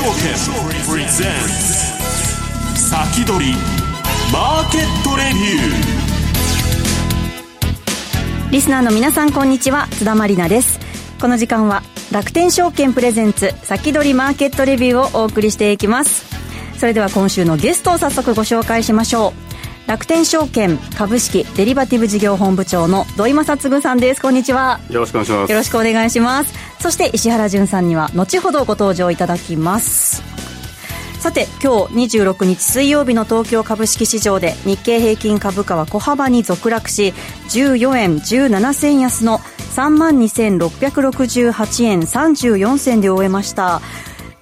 証券プレゼンツ先取りマーケットレビューリスナーの皆さんこんにちは。津田まりなです。この時間は楽天証券プレゼンツ先取りマーケットレビューをお送りしていきます。それでは今週のゲストを早速ご紹介しましょう。楽天証券株式デリバティブ事業本部長の土井正嗣さんです。こんにちは。よろしくお願いします。よろしくお願いします。そして石原潤さんには後ほどご登場いただきます。さて今日26日水曜日の東京株式市場で日経平均株価は小幅に続落し14円17銭安の3万2668円34銭で終えました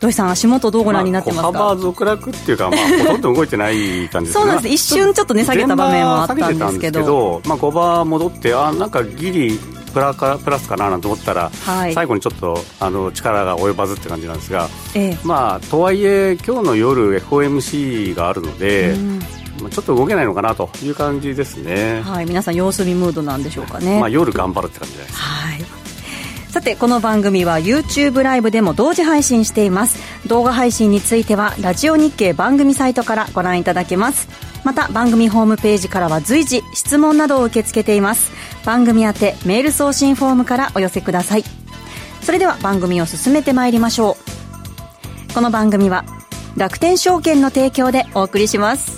土井さん、足元どうご覧になってますか、まあ、小幅続落っていうか、まあ、ほとんど動いてない感じそうなんです、一瞬ちょっと値下げた場面はあったんですけど、まあ、小幅戻って、あなんかギリプラかプラスかななんて思ったら、はい、最後にちょっとあの力が及ばずって感じなんですが、ええ、まあ、とはいえ、今日の夜、FOMC があるので、うんちょっと動けないのかなという感じですね。はい、皆さん様子見ムードなんでしょうかね。まあ夜頑張るって感じですか。はい。さてこの番組は YouTube ライブでも同時配信しています。動画配信についてはラジオ日経番組サイトからご覧いただけます。また番組ホームページからは随時質問などを受け付けています。番組宛てメール送信フォームからお寄せください。それでは番組を進めてまいりましょう。この番組は楽天証券の提供でお送りします。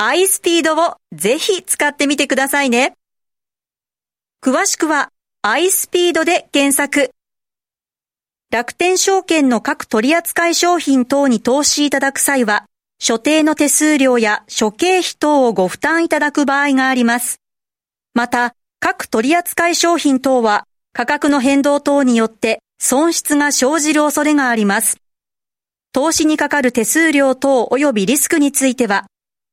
iSpeed をぜひ使ってみてくださいね。詳しくは iSpeed で検索。楽天証券の各取扱商品等に投資いただく際は、所定の手数料や諸経費等をご負担いただく場合があります。また、各取扱商品等は価格の変動等によって損失が生じる恐れがあります。投資にかかる手数料等及びリスクについては、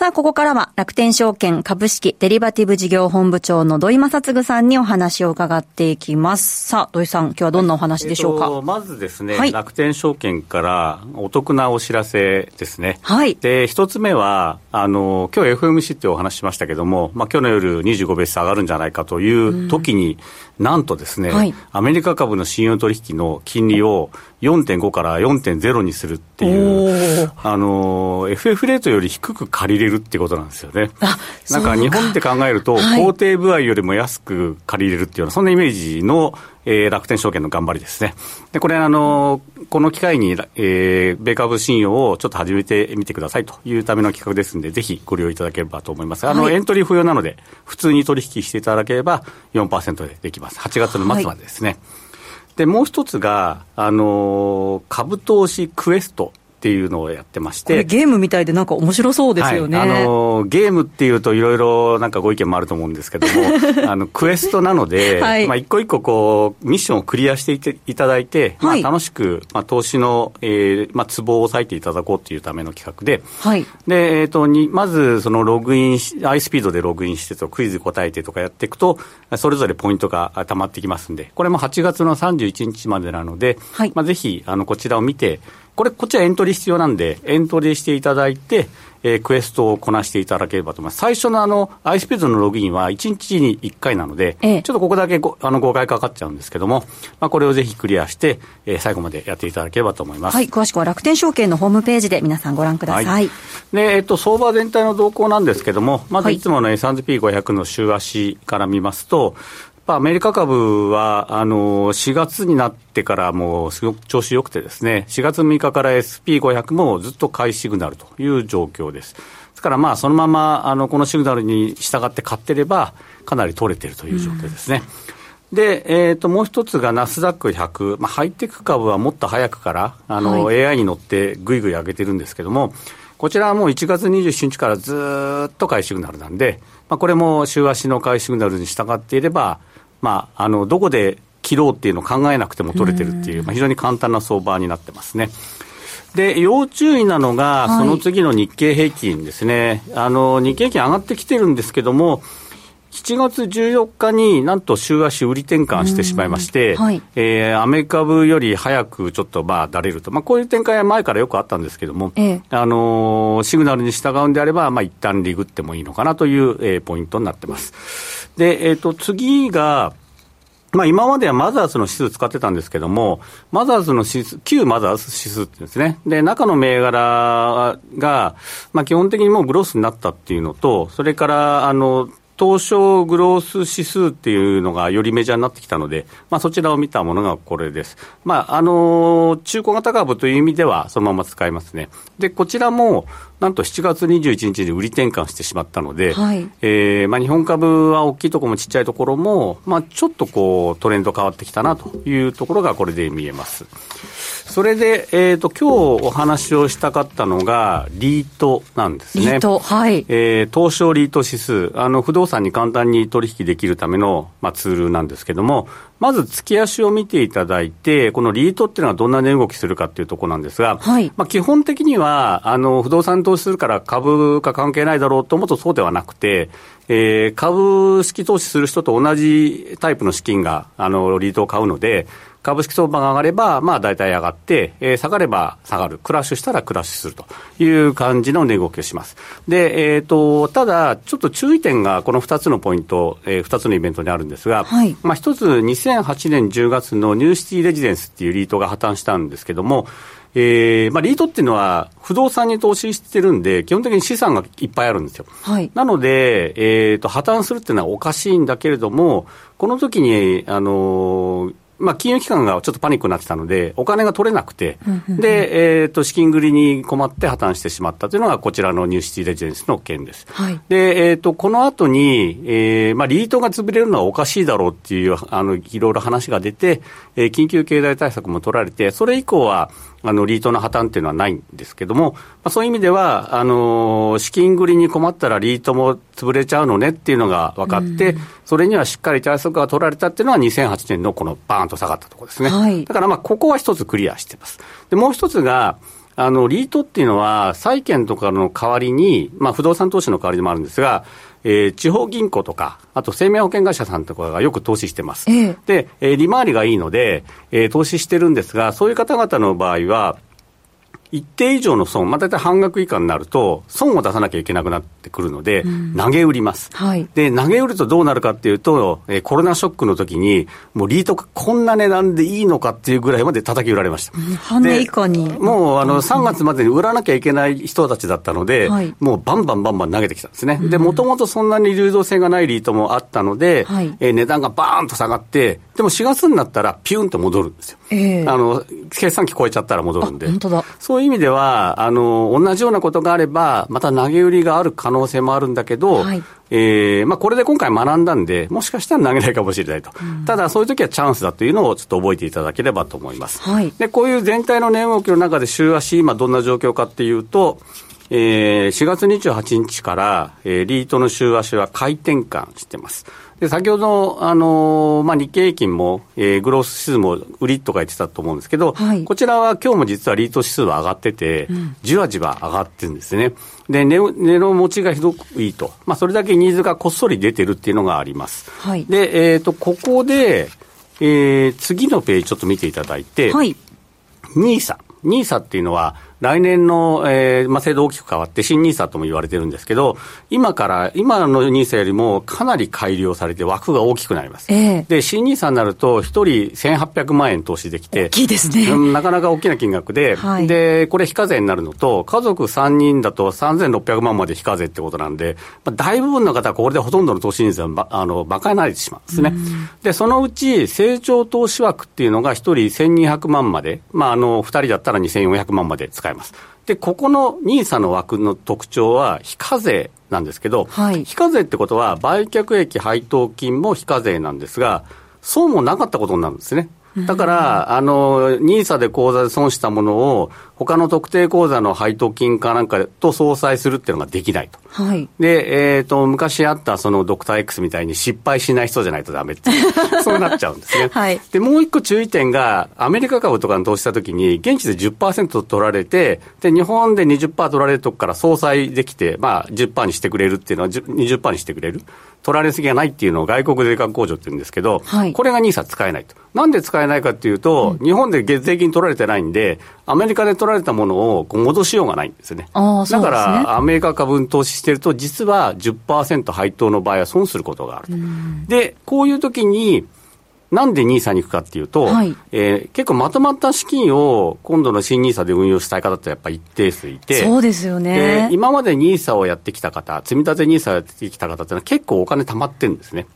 さあ、ここからは楽天証券株式デリバティブ事業本部長の土井正嗣さんにお話を伺っていきます。さあ、土井さん、今日はどんなお話でしょうか？えー、まずですね、はい、楽天証券からお得なお知らせですね。はい。で、一つ目は、あの、今日 FMC ってお話しましたけども、まあ今日の夜25ベース上がるんじゃないかという時に、うん、なんとですね、はい、アメリカ株の信用取引の金利を4.5から4.0にするっていう、あの、FF レートより低く借りれるってことなんですよね。なんか日本って考えると、工程部合よりも安く借りれるっていうような、そんなイメージの、えー、楽天証券の頑張りですね。で、これ、あの、この機会に、えー、米株信用をちょっと始めてみてくださいというための企画ですので、ぜひご利用いただければと思います。あの、はい、エントリー不要なので、普通に取引していただければ4%でできます。8月の末までですね。はいで、もう一つが、あの株投資クエスト。っていうのをやってまして。ゲームみたいでなんか面白そうですよね。はい、あの、ゲームっていうといろいろなんかご意見もあると思うんですけども、あの、クエストなので、はい、まあ一個一個こう、ミッションをクリアしていていただいて、はい、まあ楽しく、まあ投資の、えー、まあツボを押さえていただこうっていうための企画で、はい。で、えっ、ー、と、に、まずそのログインし、アイスピードでログインしてとクイズ答えてとかやっていくと、それぞれポイントが溜まってきますんで、これも8月の31日までなので、はい。まあぜひ、あの、こちらを見て、これ、こっちはエントリー必要なんで、エントリーしていただいて、えー、クエストをこなしていただければと思います。最初のあの、iSpeed のログインは1日に1回なので、ええ、ちょっとここだけごあの誤解かかっちゃうんですけども、まあ、これをぜひクリアして、えー、最後までやっていただければと思います。はい、詳しくは楽天証券のホームページで皆さんご覧ください。はい、で、えっと、相場全体の動向なんですけども、まずいつもの S&P500 の週足から見ますと、アメリカ株は、あの、4月になってからもうすごく調子良くてですね、4月6日から SP500 もずっと買いシグナルという状況です。ですからまあそのままあのこのシグナルに従って買ってればかなり取れてるという状況ですね。うん、で、えっ、ー、と、もう一つがナスダック100、まあ、ハイテク株はもっと早くから、あの、はい、AI に乗ってぐいぐい上げてるんですけども、こちらはもう1月27日からずっと買いシグナルなんで、まあ、これも週足の買いシグナルに従っていれば、まあ、あの、どこで切ろうっていうのを考えなくても取れてるっていう、まあ、非常に簡単な相場になってますね。で、要注意なのが、その次の日経平均ですね。はい、あの、日経平均上がってきてるんですけども、7月14日になんと週足売り転換してしまいまして、はい、えー、アメ株より早くちょっとまあだれると、まあ、こういう展開は前からよくあったんですけども、ええ、あのー、シグナルに従うんであれば、まあ一旦リグってもいいのかなという、えー、ポイントになってます。で、えっ、ー、と、次が、まあ、今まではマザーズの指数使ってたんですけども、マザーズの指数、旧マザーズ指数ってですね。で、中の銘柄が、まあ、基本的にもうグロースになったっていうのと、それから、あの、東証グロース指数っていうのがよりメジャーになってきたので、まあ、そちらを見たものがこれです。まあ、あの中古型株という意味ではそのまま使えますね。で、こちらも、なんと7月21日に売り転換してしまったので、はい、えー、まあ、日本株は大きいところもちっちゃいところも、まあ、ちょっとこうトレンド変わってきたなというところがこれで見えます。それで、えっ、ー、と、今日お話をしたかったのが、リートなんですね。リート、はい。えー、東証リート指数、あの、不動産に簡単に取引できるための、まあ、ツールなんですけども、まず月足を見ていただいて、このリートっていうのはどんな値動きするかっていうところなんですが、はい、まあ、基本的には、あの、不動産投資するから株価関係ないだろうと思うとそうではなくて、えー、株式投資する人と同じタイプの資金が、あの、リートを買うので、株式相場が上がれば、まあ大体上がって、えー、下がれば下がる。クラッシュしたらクラッシュするという感じの値動きをします。で、えっ、ー、と、ただ、ちょっと注意点がこの2つのポイント、えー、2つのイベントにあるんですが、はい、まあ1つ2008年10月のニューシティレジデンスっていうリートが破綻したんですけども、えーまあ、リートっていうのは、不動産に投資してるんで、基本的に資産がいっぱいあるんですよ。はい、なので、えーと、破綻するっていうのはおかしいんだけれども、この時に、あのーまあ、金融機関がちょっとパニックになってたので、お金が取れなくて、で、えっ、ー、と、資金繰りに困って破綻してしまったというのが、こちらのニューシティレジェンスの件です。はい、で、えっ、ー、と、この後に、えー、まあ、リートが潰れるのはおかしいだろうっていう、あの、いろいろ話が出て、えー、緊急経済対策も取られて、それ以降は、あの、リートの破綻っていうのはないんですけども、まあ、そういう意味では、あの、資金繰りに困ったらリートも潰れちゃうのねっていうのが分かって、それにはしっかり対策が取られたっていうのは2008年のこのバーンと下がったところですね。はい、だからまあ、ここは一つクリアしてます。で、もう一つが、あの、リートっていうのは、債券とかの代わりに、まあ、不動産投資の代わりでもあるんですが、えー、地方銀行とか、あと生命保険会社さんとかがよく投資してます。ええ、で、えー、利回りがいいので、えー、投資してるんですが、そういう方々の場合は、一定以上の損、まあ、大体半額以下になると、損を出さなきゃいけなくなってくるので、うん、投げ売ります、はい、で、投げ売るとどうなるかっていうと、えー、コロナショックの時に、もうリートこんな値段でいいのかっていうぐらいまで叩き売られました。うん、半値以下に。もう、あの、3月までに売らなきゃいけない人たちだったので、はい、もうバンバンバンバン投げてきたんですね。で、もともとそんなに流動性がないリートもあったので、はい、えー、値段がバーンと下がって、でも4月になったらピュンと戻るんですよ。えー、あの、計算機超えちゃったら戻るんで。本当だ。そういう意味では、あの、同じようなことがあれば、また投げ売りがある可能性もあるんだけど、はい、えー、まあ、これで今回学んだんで、もしかしたら投げないかもしれないと。うん、ただ、そういう時はチャンスだというのをちょっと覚えていただければと思います。はい、で、こういう全体の値動きの中で週足、今どんな状況かっていうと、えー、4月28日から、えー、リートの週足は回転換してます。で、先ほど、あのー、まあ、日経平均も、えー、グロース指数も売りとか言ってたと思うんですけど、はい、こちらは今日も実はリート指数は上がってて、うん、じわじわ上がってるんですね。で、値値の持ちがひどくいいと。まあ、それだけニーズがこっそり出てるっていうのがあります。はい、で、えっ、ー、と、ここで、えー、次のページちょっと見ていただいて、はい、ニーサ NISA っていうのは、来年の、えーまあ、制度大きく変わって、新 NISA とも言われてるんですけど、今から、今の NISA よりもかなり改良されて、枠が大きくなります。えー、で、新 NISA になると、1人1800万円投資できて、大きいですね、なかなか大きな金額で、はい、で、これ非課税になるのと、家族3人だと3600万まで非課税ってことなんで、まあ、大部分の方はこれでほとんどの投資人数はあの賄えてしまうんですね。で、そのうち成長投資枠っていうのが1人1200万まで、まあ、あの、2人だったら2400万まで使えます。で、ここの NISA の枠の特徴は非課税なんですけど、はい、非課税ってことは売却益配当金も非課税なんですが、そうもなかったことになるんですね。だから、あの、ニーサで口座で損したものを、他の特定口座の配当金かなんかと相殺するっていうのができないと。はい。で、えっ、ー、と、昔あったそのドクター X みたいに失敗しない人じゃないとダメって、そうなっちゃうんですね。はい。で、もう一個注意点が、アメリカ株とかに投資したときに、現地で10%取られて、で、日本で20%取られるとこから相殺できて、まあ10%にしてくれるっていうのは20%にしてくれる。取られすぎがないっていうのを外国税関控除って言うんですけど、はい、これが NISA 使えないと。なんで使えないかっていうと、うん、日本で税金取られてないんで、アメリカで取られたものを戻しようがないんですよね。だから、アメリカ株に投資してると、実は10%配当の場合は損することがあると。で、こういう時に、なんで NISA に行くかっていうと、はい、えー、結構まとまった資金を今度の新 NISA で運用したい方ってやっぱり一定数いて、そうですよね。今まで NISA をやってきた方、積み立て NISA をやってきた方ってのは結構お金貯まってるんですね。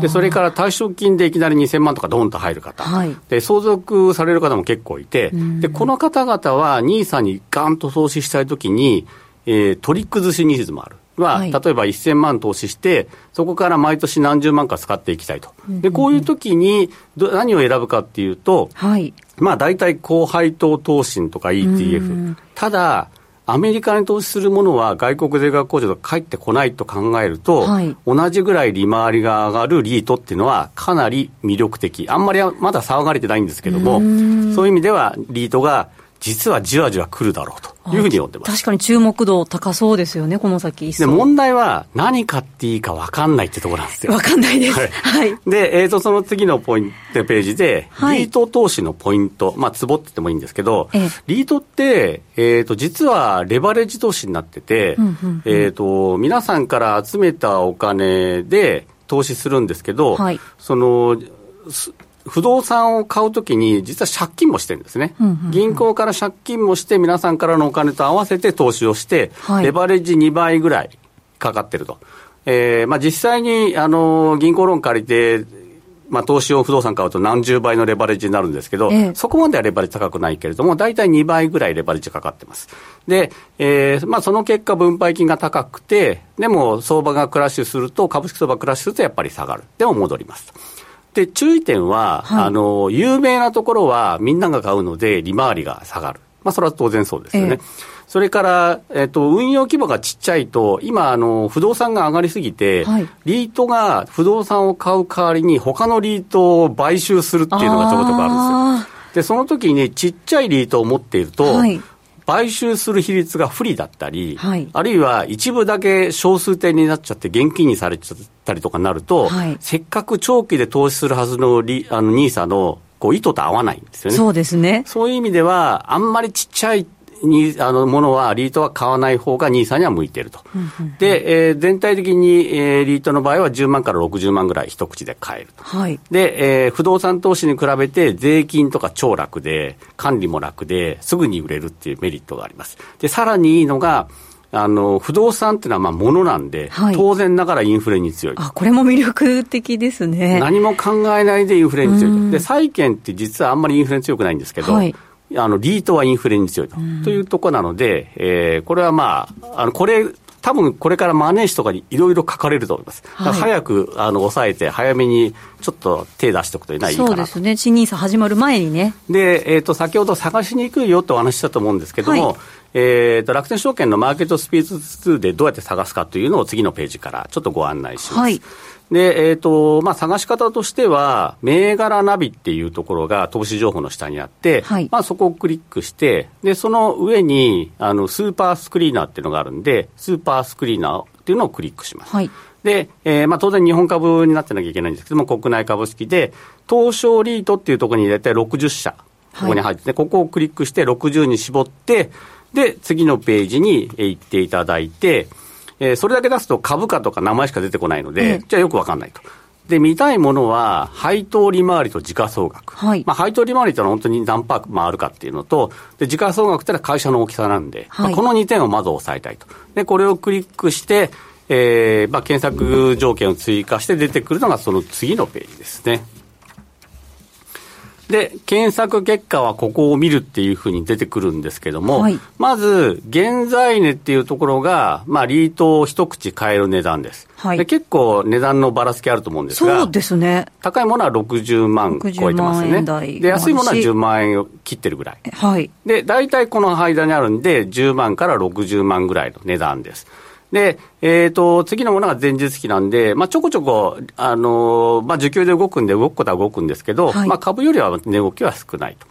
で、それから退職金でいきなり2000万とかドンと入る方、はい、で、相続される方も結構いて、で、この方々は NISA にガンと投資したいときに、えー、取り崩しニーズもある。は、はい、例えば1000万投資して、そこから毎年何十万か使っていきたいと。で、こういう時にど、何を選ぶかっていうと、はい、まあ大体高配当投信とか ETF。ただ、アメリカに投資するものは外国税額控除と返ってこないと考えると、はい、同じぐらい利回りが上がるリートっていうのはかなり魅力的。あんまりまだ騒がれてないんですけども、そういう意味ではリートが実はじわじわ来るだろうというふうに思ってます。確かに注目度高そうですよね、この先で問題は、何買っていいか分かんないってところなんですよ。分かんないです。はい。はい、で、えーと、その次のポイントページで、はい、リート投資のポイント、まあ、ツボって言ってもいいんですけど、えリートって、えーと、実はレバレッジ投資になってて、うんうんうん、えーと、皆さんから集めたお金で投資するんですけど、はい、その不動産を買うときに、実は借金もしてるんですね、うんうんうん、銀行から借金もして、皆さんからのお金と合わせて投資をして、はい、レバレッジ2倍ぐらいかかってると。えーまあ、実際にあの銀行ローン借りて、まあ、投資用不動産買うと何十倍のレバレッジになるんですけど、ええ、そこまではレバレッジ高くないけれども、大体2倍ぐらいレバレッジかかってます。で、えーまあ、その結果、分配金が高くて、でも相場がクラッシュすると、株式相場クラッシュするとやっぱり下がる。でも戻ります。で、注意点は、はい、あの、有名なところはみんなが買うので、利回りが下がる。まあ、それは当然そうですよね。えそれから、えっと、運用規模がちっちゃいと、今、あの、不動産が上がりすぎて、はい、リートが不動産を買う代わりに、他のリートを買収するっていうのがちょこちょこあるんですよ。で、その時にちっちゃいリートを持っていると、はい、買収する比率が不利だったり、はい、あるいは一部だけ少数点になっちゃって現金にされちゃったりとかなると、はい、せっかく長期で投資するはずのリあの NISA のこう意図と合わないんですよね。そうですね。そういう意味では、あんまりちっちゃいにあのものはリートは買わない方が NISA には向いていると、で、えー、全体的に、えー、リートの場合は10万から60万ぐらい一口で買えると、はい、で、えー、不動産投資に比べて税金とか超楽で管理も楽ですぐに売れるっていうメリットがあります。でさらにいいのがあの不動産っていうのはまあ物なんで、はい、当然ながらインフレに強い。あこれも魅力的ですね。何も考えないでインフレに強い。で債券って実はあんまりインフレに強くないんですけど、はいあのリートはインフレに強いと,、というところなので、えー、これはまあ、あのこれ、多分これからマネージとかにいろいろ書かれると思います。はい、早くあの抑えて、早めにちょっと手出しておくとないかなそうですね、新ニーサ始まる前にね。で、えーと、先ほど探しにくいよとお話ししたと思うんですけども、はい、えーと、楽天証券のマーケットスピード2でどうやって探すかというのを次のページからちょっとご案内します。はいで、えっ、ー、と、まあ、探し方としては、銘柄ナビっていうところが投資情報の下にあって、はい、まあ、そこをクリックして、で、その上に、あの、スーパースクリーナーっていうのがあるんで、スーパースクリーナーっていうのをクリックします。はい、で、えー、まあ、当然日本株になってなきゃいけないんですけども、国内株式で、東証リートっていうところに大体60社ここに入って、はい、ここをクリックして60に絞って、で、次のページに行っていただいて、えー、それだけ出すと株価とか名前しか出てこないので、じゃあよくわかんないと。で、見たいものは、配当利回りと時価総額。はい。まあ、配当利回りってのは本当に何パー回るかっていうのと、で、時価総額ってのは会社の大きさなんで、はい、まあ、この2点をまず押さえたいと。で、これをクリックして、えー、まあ、検索条件を追加して出てくるのがその次のページですね。で、検索結果はここを見るっていうふうに出てくるんですけども、はい、まず、現在値っていうところが、まあ、リートを一口買える値段です。はい、で結構値段のばらつきあると思うんですが、そうですね。高いものは60万超えてますね。で、安いものは10万円を切ってるぐらい。はい。で、大体この間にあるんで、10万から60万ぐらいの値段です。で、えっ、ー、と、次のものが前日期なんで、まあ、ちょこちょこ、あのまあ、需給で動くんで、動くことは動くんですけど、はい、まあ、株よりは値動きは少ないと。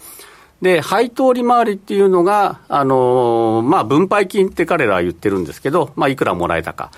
で、配当利回りっていうのが、あのまあ、分配金って彼らは言ってるんですけど、まあ、いくらもらえたか。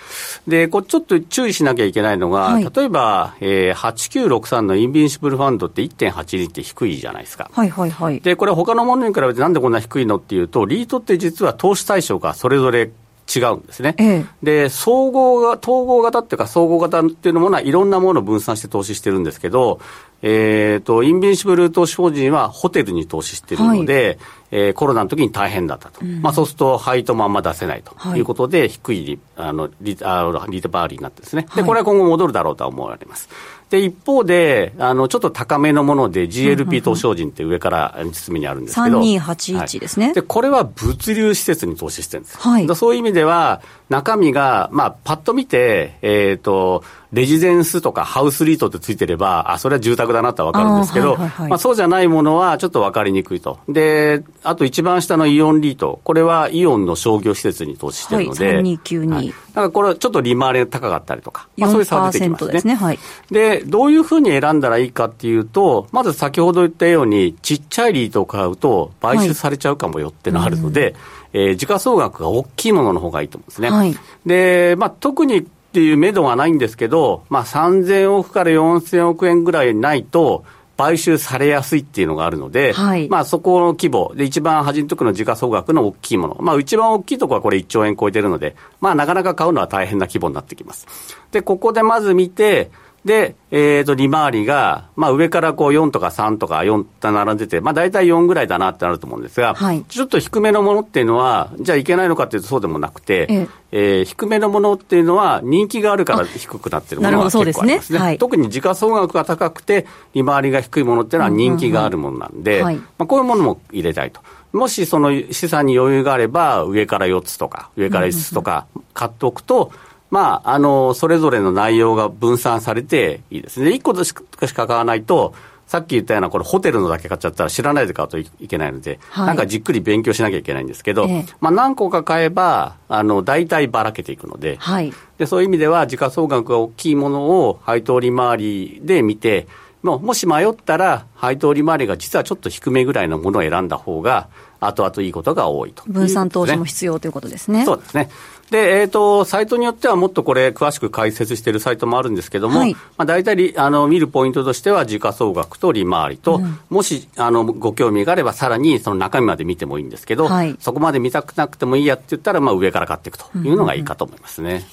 で、これちょっと注意しなきゃいけないのが、はい、例えば、えー、8963のインビンシブルファンドって1.82って低いじゃないですか。はいはいはい。で、これ他のものに比べてなんでこんな低いのっていうと、リートって実は投資対象がそれぞれ違うんですね。ええ、で、総合が、統合型っていうか、総合型っていうのものは、いろんなものを分散して投資してるんですけど、えっ、ー、と、インビンシブル投資法人はホテルに投資してるので、はい、えー、コロナの時に大変だったと。うん、まあ、そうすると、配当もあんま出せないということで、はい、低いリあのリあリバーリーになってですね。で、これは今後戻るだろうとは思われます。で、一方で、あの、ちょっと高めのもので GLP 投資法人って上から包みにあるんですけど。3281ですね、はい、で、これは物流施設に投資してるんです。はい。そういう意味では、中身が、まあ、パッと見て、えっ、ー、と、レジデンスとかハウスリートってついてれば、あ、それは住宅だなとは分かるんですけど、はいはいはい、まあ、そうじゃないものはちょっと分かりにくいと。で、あと一番下のイオンリート、これはイオンの商業施設に投資してるので、はい、3292。はい、だからこれちょっと利回りが高かったりとか、まあ、そういう差が出てきますね。ですね。はい。で、どういうふうに選んだらいいかっていうと、まず先ほど言ったように、ちっちゃいリートを買うと買収されちゃうかもよってのあるので、はいえー、時価総額が大きいものの方がいいと思うんですね。はい、で、まあ、特にっていう目処はないんですけど、まあ、3000億から4000億円ぐらいないと、買収されやすいっていうのがあるので、はい、まあそこの規模で一番端のところの時価総額の大きいもの、まあ一番大きいところはこれ1兆円超えてるので、まあなかなか買うのは大変な規模になってきます。で、ここでまず見て、で、えっ、ー、と、利回りが、まあ上からこう4とか3とか4と並んでて、まあ大体4ぐらいだなってなると思うんですが、はい、ちょっと低めのものっていうのは、じゃあいけないのかっていうとそうでもなくて、ええ。ー、低めのものっていうのは人気があるから低くなってるものが結構ありますね。すね。はい、特に時価総額が高くて、利回りが低いものっていうのは人気があるものなんで、まあこういうものも入れたいと。もしその資産に余裕があれば、上から4つとか、上から5つとか買っておくと、まあ、あの、それぞれの内容が分散されていいですね。1個しか買わないと、さっき言ったような、これ、ホテルのだけ買っちゃったら知らないで買うといけないので、はい、なんかじっくり勉強しなきゃいけないんですけど、ええ、まあ、何個か買えば、あの、大体ばらけていくので、はい、で、そういう意味では、時価総額が大きいものを配当利回りで見て、ももし迷ったら、配当利回りが実はちょっと低めぐらいのものを選んだ方が、後々いいことが多いと、ね、分散投資も必要ということですね。そうですね。で、えっ、ー、と、サイトによってはもっとこれ、詳しく解説しているサイトもあるんですけども、はい、まあ、大体あの見るポイントとしては、時価総額と利回りと、うん、もしあのご興味があれば、さらにその中身まで見てもいいんですけど、はい、そこまで見たくなくてもいいやって言ったら、まあ、上から買っていくというのがいいかと思いますね。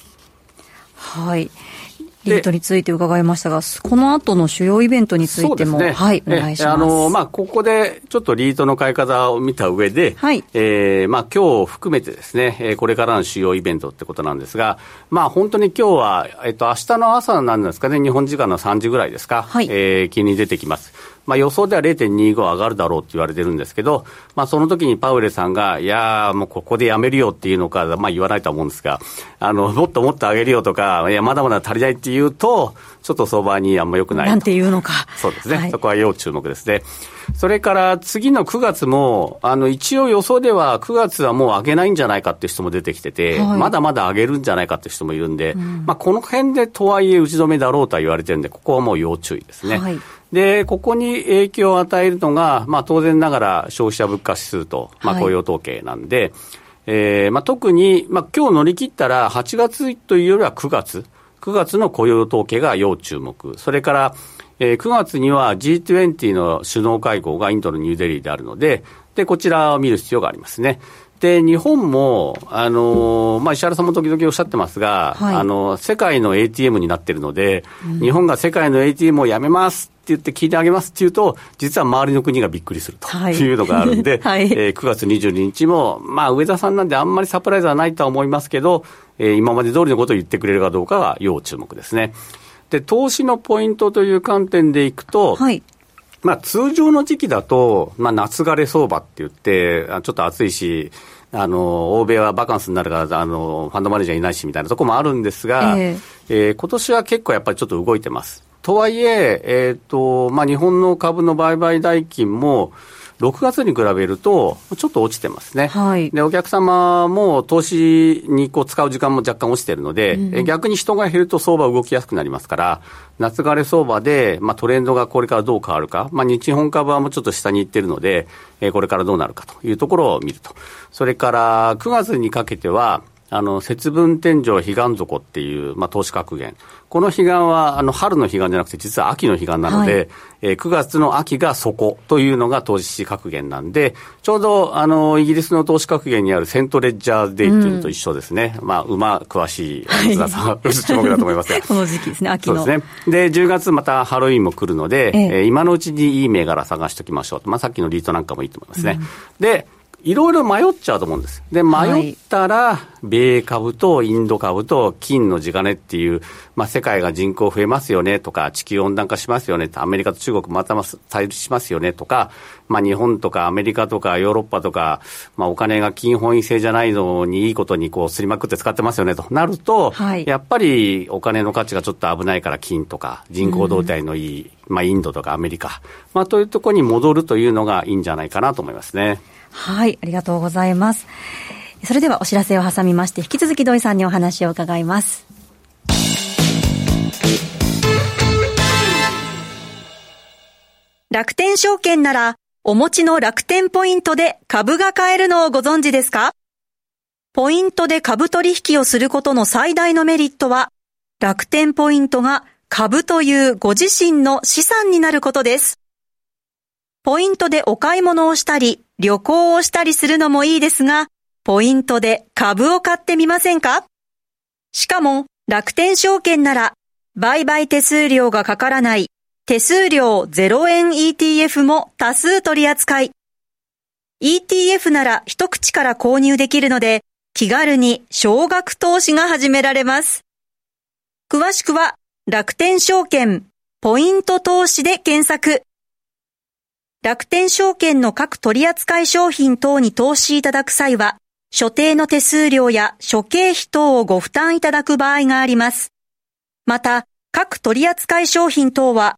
うんうんうん、はいリートについて伺いましたが、この後の主要イベントについても、ね、はい、お願いします。あの、まあ、ここでちょっとリートの買い方を見た上で、はい、えー、まあ、今日含めてですね、これからの主要イベントってことなんですが、まあ、本当に今日は、えっと、明日の朝なんですかね、日本時間の3時ぐらいですか、はい、えー、金に出てきます。まあ、予想では0.25上がるだろうって言われてるんですけど、まあ、その時にパウエルさんが、いやー、もうここでやめるよっていうのか、まあ、言わないと思うんですが、あの、もっともっと上げるよとか、いや、まだまだ足りないって言うと、ちょっと相場にあんま良くないなんていうのか。そうですね。はい、そこは要注目ですね。それから次の9月も、あの、一応予想では9月はもう上げないんじゃないかっていう人も出てきてて、はい、まだまだ上げるんじゃないかっていう人もいるんで、うん、まあ、この辺でとはいえ打ち止めだろうとは言われてるんで、ここはもう要注意ですね。はいで、ここに影響を与えるのが、まあ、当然ながら消費者物価指数と、まあ、雇用統計なんで、はい、えー、まあ、特に、まあ、今日乗り切ったら8月というよりは9月、9月の雇用統計が要注目。それから、えー、9月には G20 の首脳会合がインドのニューデリーであるので、で、こちらを見る必要がありますね。で、日本も、あのまあ、石原さんも時々おっしゃってますが、はい、あの、世界の ATM になってるので、うん、日本が世界の ATM をやめますって言って聞いてあげますって言うと、実は周りの国がびっくりするとい。うのがあるんで、はい、えー、9月22日も、まあ、上田さんなんであんまりサプライズはないとは思いますけど、えー、今まで通りのことを言ってくれるかどうかが要注目ですね。で、投資のポイントという観点でいくと、はい、まあ、通常の時期だと、まあ、夏枯れ相場って言って、ちょっと暑いし、あの、欧米はバカンスになるから、あの、ファンドマネージャーいないしみたいなところもあるんですが、えー、えー、今年は結構やっぱりちょっと動いてます。とはいえ、えっ、ー、と、まあ、日本の株の売買代金も、6月に比べると、ちょっと落ちてますね。はい、で、お客様も投資にこう使う時間も若干落ちてるので、うん、逆に人が減ると相場動きやすくなりますから、夏枯れ相場で、まあ、トレンドがこれからどう変わるか、まあ、日本株はもうちょっと下に行ってるので、えー、これからどうなるかというところを見ると。それから9月にかけては、あの、節分天井彼岸底っていう、まあ、投資格言。この彼岸は、あの、春の彼岸じゃなくて、実は秋の彼岸なので、はい、えー、9月の秋が底というのが投資格言なんで、ちょうど、あの、イギリスの投資格言にあるセントレッジャーデイっていうのと一緒ですね。うん、まあ、馬詳しい、津田さん、注目だと思いますが。この時期ですね、秋の。そうですね。で、10月またハロウィンも来るので、ええー、今のうちにいい銘柄探しておきましょう。まあ、さっきのリートなんかもいいと思いますね。うん、で、いろいろ迷っちゃうと思うんです。で、迷ったら、米株とインド株と金の地金っていう、まあ、世界が人口増えますよねとか、地球温暖化しますよねアメリカと中国また対立しますよねとか、まあ、日本とかアメリカとかヨーロッパとか、まあ、お金が金本位制じゃないのにいいことにこう、すりまくって使ってますよねとなると、はい、やっぱりお金の価値がちょっと危ないから金とか、人口動態のいい、うん、まあ、インドとかアメリカ、まあ、というところに戻るというのがいいんじゃないかなと思いますね。はい、ありがとうございます。それではお知らせを挟みまして、引き続き土井さんにお話を伺います。楽天証券なら、お持ちの楽天ポイントで株が買えるのをご存知ですか？ポイントで株取引をすることの最大のメリットは、楽天ポイントが株というご自身の資産になることです。ポイントでお買い物をしたり、旅行をしたりするのもいいですが、ポイントで株を買ってみませんか？しかも、楽天証券なら、売買手数料がかからない、手数料0円 ETF も多数取り扱い。ETF なら一口から購入できるので、気軽に少額投資が始められます。詳しくは、楽天証券、ポイント投資で検索。楽天証券の各取扱商品等に投資いただく際は、所定の手数料や諸経費等をご負担いただく場合があります。また、各取扱商品等は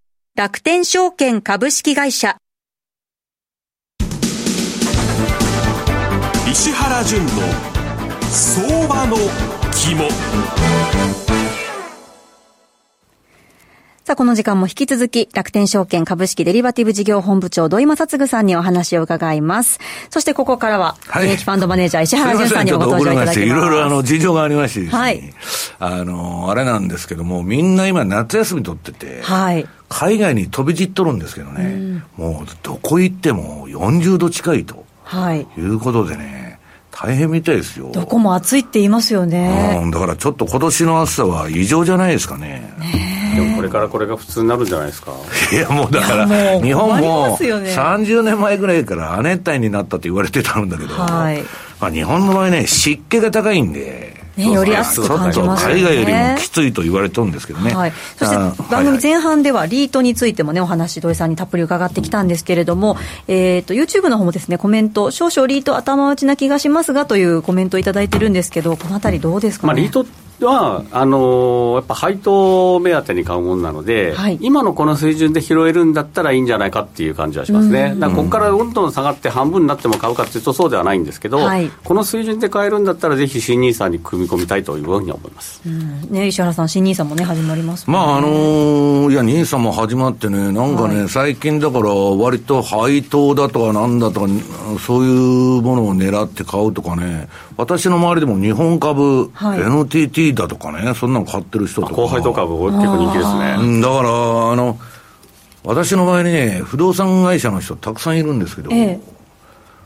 楽天証券株式会社。石原淳の相場の肝。さあ、この時間も引き続き、楽天証券株式デリバティブ事業本部長、土井正嗣さんにお話を伺います。そしてここからは、現役ファンドマネージャー、石原淳さんにもご登場いただきます。いろいろあの、事情がありましてですね。はい。あの、あれなんですけども、みんな今夏休み取ってて、はい。海外に飛び散っとるんですけどね、うん、もうどこ行っても40度近いと。はい。いうことでね、大変みたいですよ。どこも暑いって言いますよね。うん、だからちょっと今年の暑さは異常じゃないですかね。ねでもこれからこれが普通になるんじゃないですか？いやもうだから、日本も30年前ぐらいから亜熱帯になったと言われてたんだけど、はい、まあ日本の場合ね、湿気が高いんで、ね、より暑く感じますね。海外よりもきついと言われてるんですけどね。はい。そして番組前半ではリートについてもね、お話、土井さんにたっぷり伺ってきたんですけれども、えっ、ー、と、YouTube の方もですね、コメント、少々リート頭打ちな気がしますがというコメントをいただいてるんですけど、このあたりどうですか、ね、まあ、リートはあのー、やっぱ配当目当てに買うものなので、はい、今のこの水準で拾えるんだったらいいんじゃないかっていう感じはしますね、だからここからどんどん下がって半分になっても買うかっていうとそうではないんですけど、はい、この水準で買えるんだったらぜひ新 NISA に組み込みたいというふうに思います、ね、石原さん新 NISA もね始まります、ね、まああのー、いや NISA も始まってねなんかね、はい、最近だから割と配当だとかなんだとかそういうものを狙って買うとかね私の周りでも日本株、はい、NTT だとかねそんなの買ってる人とか。高配当株結構人気ですね。だからあの私の場合にね不動産会社の人たくさんいるんですけど、ええ、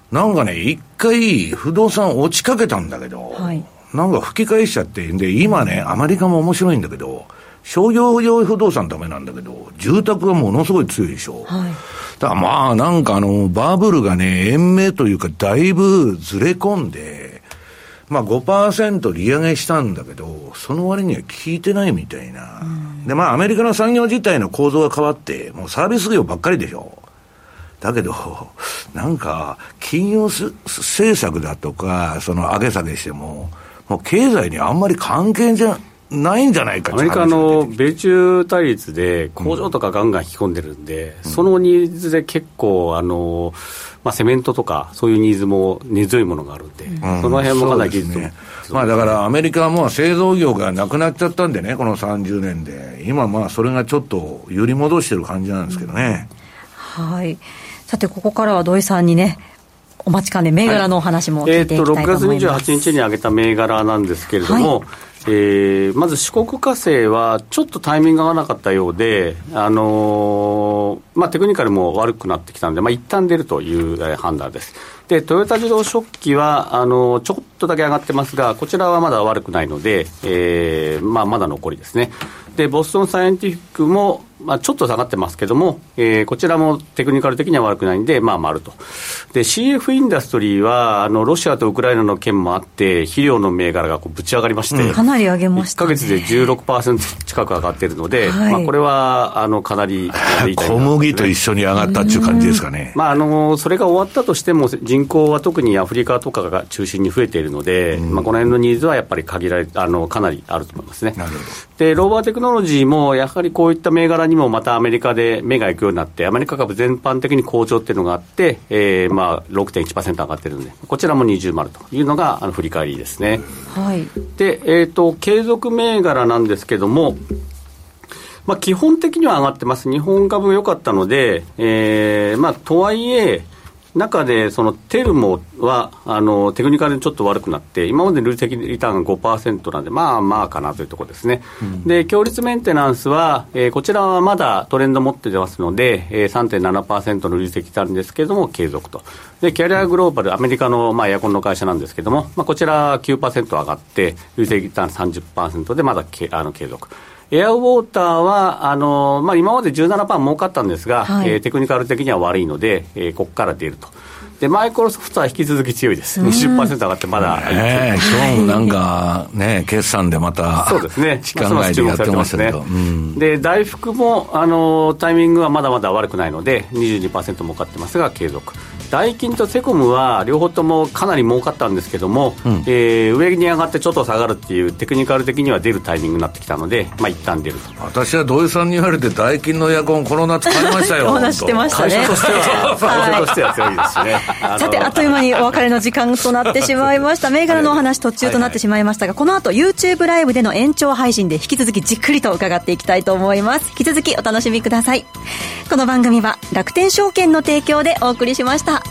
なんかね一回不動産落ちかけたんだけど、はい、なんか吹き返しちゃってで今ねアメリカも面白いんだけど商業用不動産ダメなんだけど、住宅はものすごい強いでしょ。はい、だからまあなんかあの、バブルがね、延命というかだいぶずれ込んで、まあ5%利上げしたんだけど、その割には効いてないみたいな。うん、でまあアメリカの産業自体の構造が変わって、もうサービス業ばっかりでしょ。だけど、なんか、金融政策だとか、その上げ下げしても、もう経済にあんまり関係じゃないんじゃないかアメリカの米中対立で工場とかガンガン引き込んでるんで、うん、そのニーズで結構あの、まあ、セメントとかそういうニーズも根強いものがあるんで、うん、その辺もかなり技術、ね、まあ、だからアメリカはもう製造業がなくなっちゃったんでね、この30年で、今、まあそれがちょっと揺り戻してる感じなんですけどね。うん、はい。さて、ここからは土井さんにね、お待ちかね、銘柄のお話も聞いていきたいと思います、はい、えー、と6月28日に挙げた銘柄なんですけれども、はいえー、まず四国火星はちょっとタイミングが合わなかったようで、あのー、まあ、テクニカルも悪くなってきたんで、まあ、一旦出るという、判断です。で、トヨタ自動食器は、あのー、ちょっとだけ上がってますが、こちらはまだ悪くないので、えーまあ、まだ残りですね。で、ボストンサイエンティフィックも、まあ、ちょっと下がってますけども、えー、こちらもテクニカル的には悪くないんで、まあ、丸と。で、CF インダストリーは、あの、ロシアとウクライナの件もあって、肥料の銘柄がこうぶち上がりまして、うん、かなり上げました、ね、1か月で16%近く上がっているので、はい、まあ、これは、あの、かなり、ね、小麦と一緒に上がったっていう感じですかね。まあ、あの、それが終わったとしても、人口は特にアフリカとかが中心に増えているので、まあ、この辺のニーズはやっぱり限られ、あの、かなりあると思いますね。なるほど。で、ローバーテクノロジーも、やはりこういった銘柄にもまたアメリカカで目が行くようになって、アメリカ株全般的に好調っていうのがあって、えー、まあ6.1%上がってるんで、こちらも二重丸というのがあの振り返りですね。はい、で、えっ、ー、と、継続銘柄なんですけども、まあ、基本的には上がってます、日本株良かったので、えーまあ、とはいえ、中でそのテルモはあのテクニカルにちょっと悪くなって、今まで累積リターンが5%なんで、まあまあかなというところですね、うん、で強烈メンテナンスは、えー、こちらはまだトレンド持って出ますので、えー、3.7%の累積リターンですけれども、継続と、でキャリアグローバル、アメリカの、まあ、エアコンの会社なんですけれども、まあ、こちら9%上がって、累積リターン30%でまだけあの継続。エアウォーターは、あのまあ、今まで17%儲かったんですが、はい、えー、テクニカル的には悪いので、えー、ここから出ると。でマイクロソフトは引き続き強いです、20%上がってまだ、ね、今日もなんかね、決算でまた、そうですね、時間外でやってましたけど、で大福もあのタイミングはまだまだ悪くないので、22%儲かってますが、継続。ダイキンとセコムは両方ともかなり儲かったんですけども、うん、えー、上に上がってちょっと下がるっていうテクニカル的には出るタイミングになってきたので、まあ一旦出ると。私は土井さんに言われてダイキンのエアコンこの夏買いましたよ。お話してましたね会社としては会社としては強いですしね、さてあっという間にお別れの時間となってしまいました。銘柄のお話途中となってしまいましたが、この後 YouTube ライブでの延長配信で引き続きじっくりと伺っていきたいと思います。引き続きお楽しみください。この番組は楽天証券の提供でお送りしました